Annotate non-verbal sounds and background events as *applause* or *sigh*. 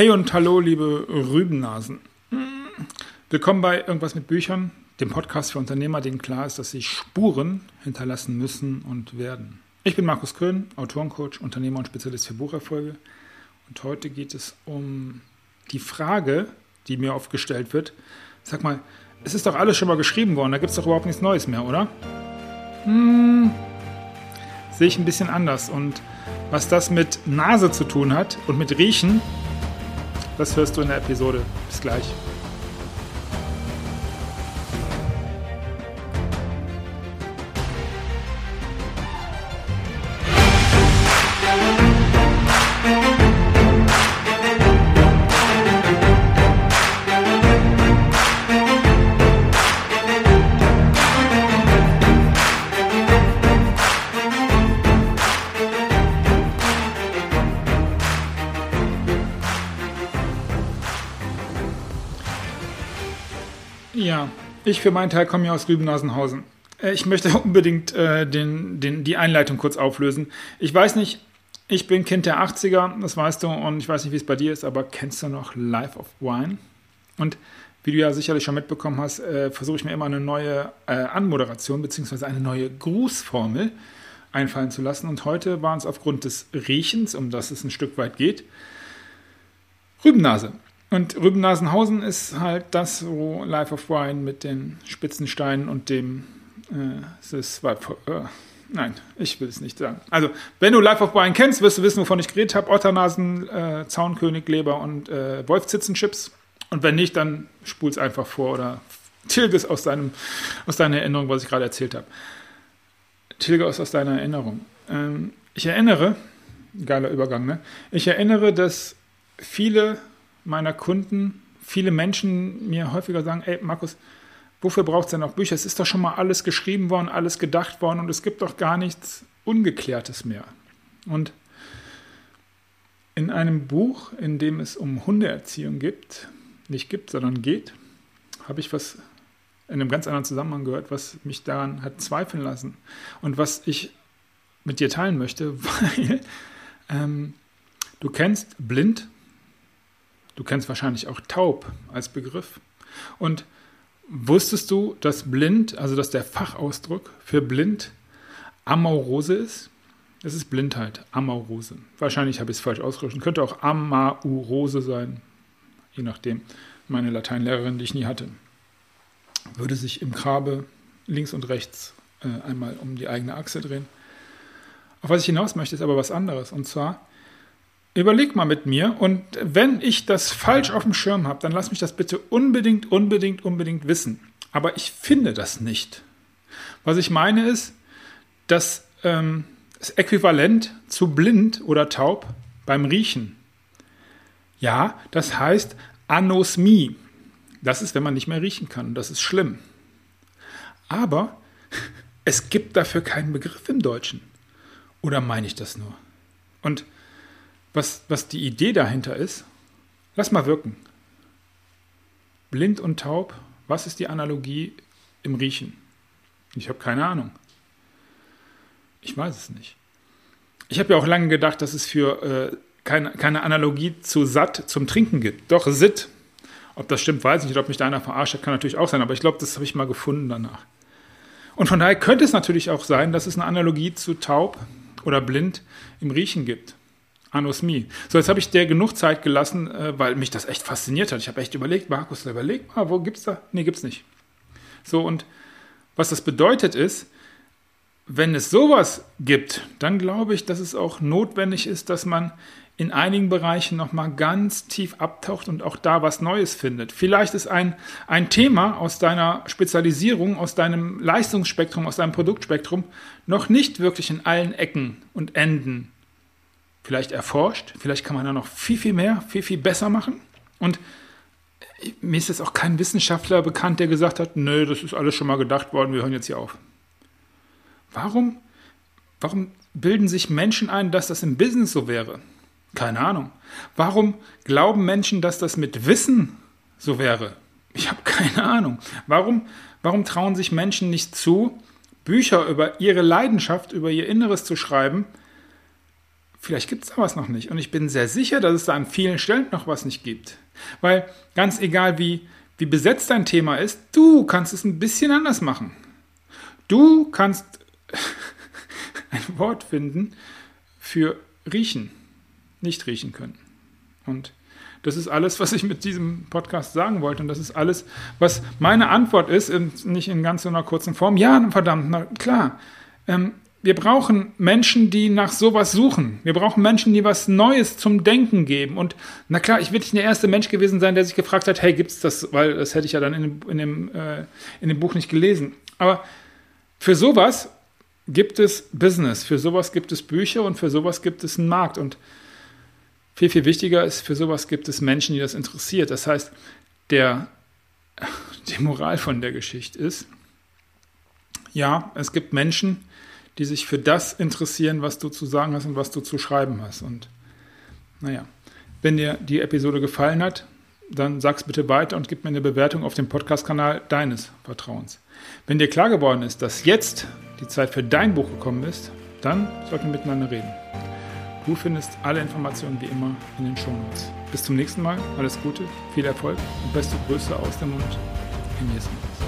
Hey und hallo, liebe Rübennasen. Willkommen bei Irgendwas mit Büchern, dem Podcast für Unternehmer, denen klar ist, dass sie Spuren hinterlassen müssen und werden. Ich bin Markus Köhn, Autorencoach, Unternehmer und Spezialist für Bucherfolge. Und heute geht es um die Frage, die mir oft gestellt wird. Sag mal, es ist doch alles schon mal geschrieben worden, da gibt es doch überhaupt nichts Neues mehr, oder? Hm, sehe ich ein bisschen anders. Und was das mit Nase zu tun hat und mit Riechen, das hörst du in der Episode. Bis gleich. Ja, ich für meinen Teil komme ja aus Rübennasenhausen. Äh, ich möchte *laughs* unbedingt äh, den, den, die Einleitung kurz auflösen. Ich weiß nicht, ich bin Kind der 80er, das weißt du, und ich weiß nicht, wie es bei dir ist, aber kennst du noch Life of Wine? Und wie du ja sicherlich schon mitbekommen hast, äh, versuche ich mir immer eine neue äh, Anmoderation bzw. eine neue Grußformel einfallen zu lassen. Und heute waren es aufgrund des Riechens, um das es ein Stück weit geht, Rübennase. Und Rübennasenhausen ist halt das, wo Life of Wine mit den Spitzensteinen und dem äh, äh, Nein, ich will es nicht sagen. Also, wenn du Life of Wine kennst, wirst du wissen, wovon ich geredet habe. Otternasen, äh, Zaunkönig, Leber und äh, Wolfzitzenchips. Und wenn nicht, dann spul es einfach vor oder tilge es aus, deinem, aus deiner Erinnerung, was ich gerade erzählt habe. Tilge es aus deiner Erinnerung. Ähm, ich erinnere, geiler Übergang, ne? Ich erinnere, dass viele meiner Kunden, viele Menschen mir häufiger sagen, ey Markus, wofür braucht es denn noch Bücher? Es ist doch schon mal alles geschrieben worden, alles gedacht worden und es gibt doch gar nichts Ungeklärtes mehr. Und in einem Buch, in dem es um Hundeerziehung gibt, nicht gibt, sondern geht, habe ich was in einem ganz anderen Zusammenhang gehört, was mich daran hat zweifeln lassen und was ich mit dir teilen möchte, *laughs* weil ähm, du kennst blind Du kennst wahrscheinlich auch taub als Begriff. Und wusstest du, dass blind, also dass der Fachausdruck für blind Amaurose ist? Das ist Blindheit, Amaurose. Wahrscheinlich habe ich es falsch ausgesprochen. Könnte auch Amaurose sein, je nachdem. Meine Lateinlehrerin, die ich nie hatte, würde sich im Grabe links und rechts äh, einmal um die eigene Achse drehen. Auf was ich hinaus möchte, ist aber was anderes. Und zwar Überleg mal mit mir und wenn ich das falsch auf dem Schirm habe, dann lass mich das bitte unbedingt, unbedingt, unbedingt wissen. Aber ich finde das nicht. Was ich meine ist, dass ähm, das Äquivalent zu blind oder taub beim Riechen. Ja, das heißt Anosmie. Das ist, wenn man nicht mehr riechen kann. Das ist schlimm. Aber *laughs* es gibt dafür keinen Begriff im Deutschen. Oder meine ich das nur? Und was, was die Idee dahinter ist, lass mal wirken. Blind und taub, was ist die Analogie im Riechen? Ich habe keine Ahnung. Ich weiß es nicht. Ich habe ja auch lange gedacht, dass es für äh, keine, keine Analogie zu satt zum Trinken gibt. Doch, Sitt. Ob das stimmt, weiß ich nicht. Ob mich da einer verarscht hat, kann natürlich auch sein. Aber ich glaube, das habe ich mal gefunden danach. Und von daher könnte es natürlich auch sein, dass es eine Analogie zu taub oder blind im Riechen gibt. Anosmie. So, jetzt habe ich dir genug Zeit gelassen, äh, weil mich das echt fasziniert hat. Ich habe echt überlegt, Markus, überleg mal, wo gibt's da? Nee, gibt's nicht. So, und was das bedeutet ist, wenn es sowas gibt, dann glaube ich, dass es auch notwendig ist, dass man in einigen Bereichen nochmal ganz tief abtaucht und auch da was Neues findet. Vielleicht ist ein, ein Thema aus deiner Spezialisierung, aus deinem Leistungsspektrum, aus deinem Produktspektrum noch nicht wirklich in allen Ecken und Enden vielleicht erforscht. Vielleicht kann man da noch viel, viel mehr, viel, viel besser machen. Und mir ist jetzt auch kein Wissenschaftler bekannt, der gesagt hat, nö, das ist alles schon mal gedacht worden, wir hören jetzt hier auf. Warum, warum bilden sich Menschen ein, dass das im Business so wäre? Keine Ahnung. Warum glauben Menschen, dass das mit Wissen so wäre? Ich habe keine Ahnung. Warum, warum trauen sich Menschen nicht zu, Bücher über ihre Leidenschaft, über ihr Inneres zu schreiben, vielleicht gibt es da was noch nicht. Und ich bin sehr sicher, dass es da an vielen Stellen noch was nicht gibt. Weil ganz egal, wie, wie besetzt dein Thema ist, du kannst es ein bisschen anders machen. Du kannst *laughs* ein Wort finden für riechen, nicht riechen können. Und das ist alles, was ich mit diesem Podcast sagen wollte. Und das ist alles, was meine Antwort ist, nicht in ganz so einer kurzen Form. Ja, verdammt, na klar. Ähm, wir brauchen Menschen, die nach sowas suchen. Wir brauchen Menschen, die was Neues zum Denken geben. Und na klar, ich will nicht der erste Mensch gewesen sein, der sich gefragt hat, hey, gibt's das? Weil das hätte ich ja dann in dem, in dem, äh, in dem Buch nicht gelesen. Aber für sowas gibt es Business, für sowas gibt es Bücher und für sowas gibt es einen Markt. Und viel, viel wichtiger ist, für sowas gibt es Menschen, die das interessiert. Das heißt, der, die Moral von der Geschichte ist, ja, es gibt Menschen, die sich für das interessieren, was du zu sagen hast und was du zu schreiben hast. Und naja, wenn dir die Episode gefallen hat, dann sag's bitte weiter und gib mir eine Bewertung auf dem Podcast-Kanal deines Vertrauens. Wenn dir klar geworden ist, dass jetzt die Zeit für dein Buch gekommen ist, dann sollten wir miteinander reden. Du findest alle Informationen wie immer in den Shownotes. Bis zum nächsten Mal, alles Gute, viel Erfolg und beste Grüße aus dem Mund. Genießen.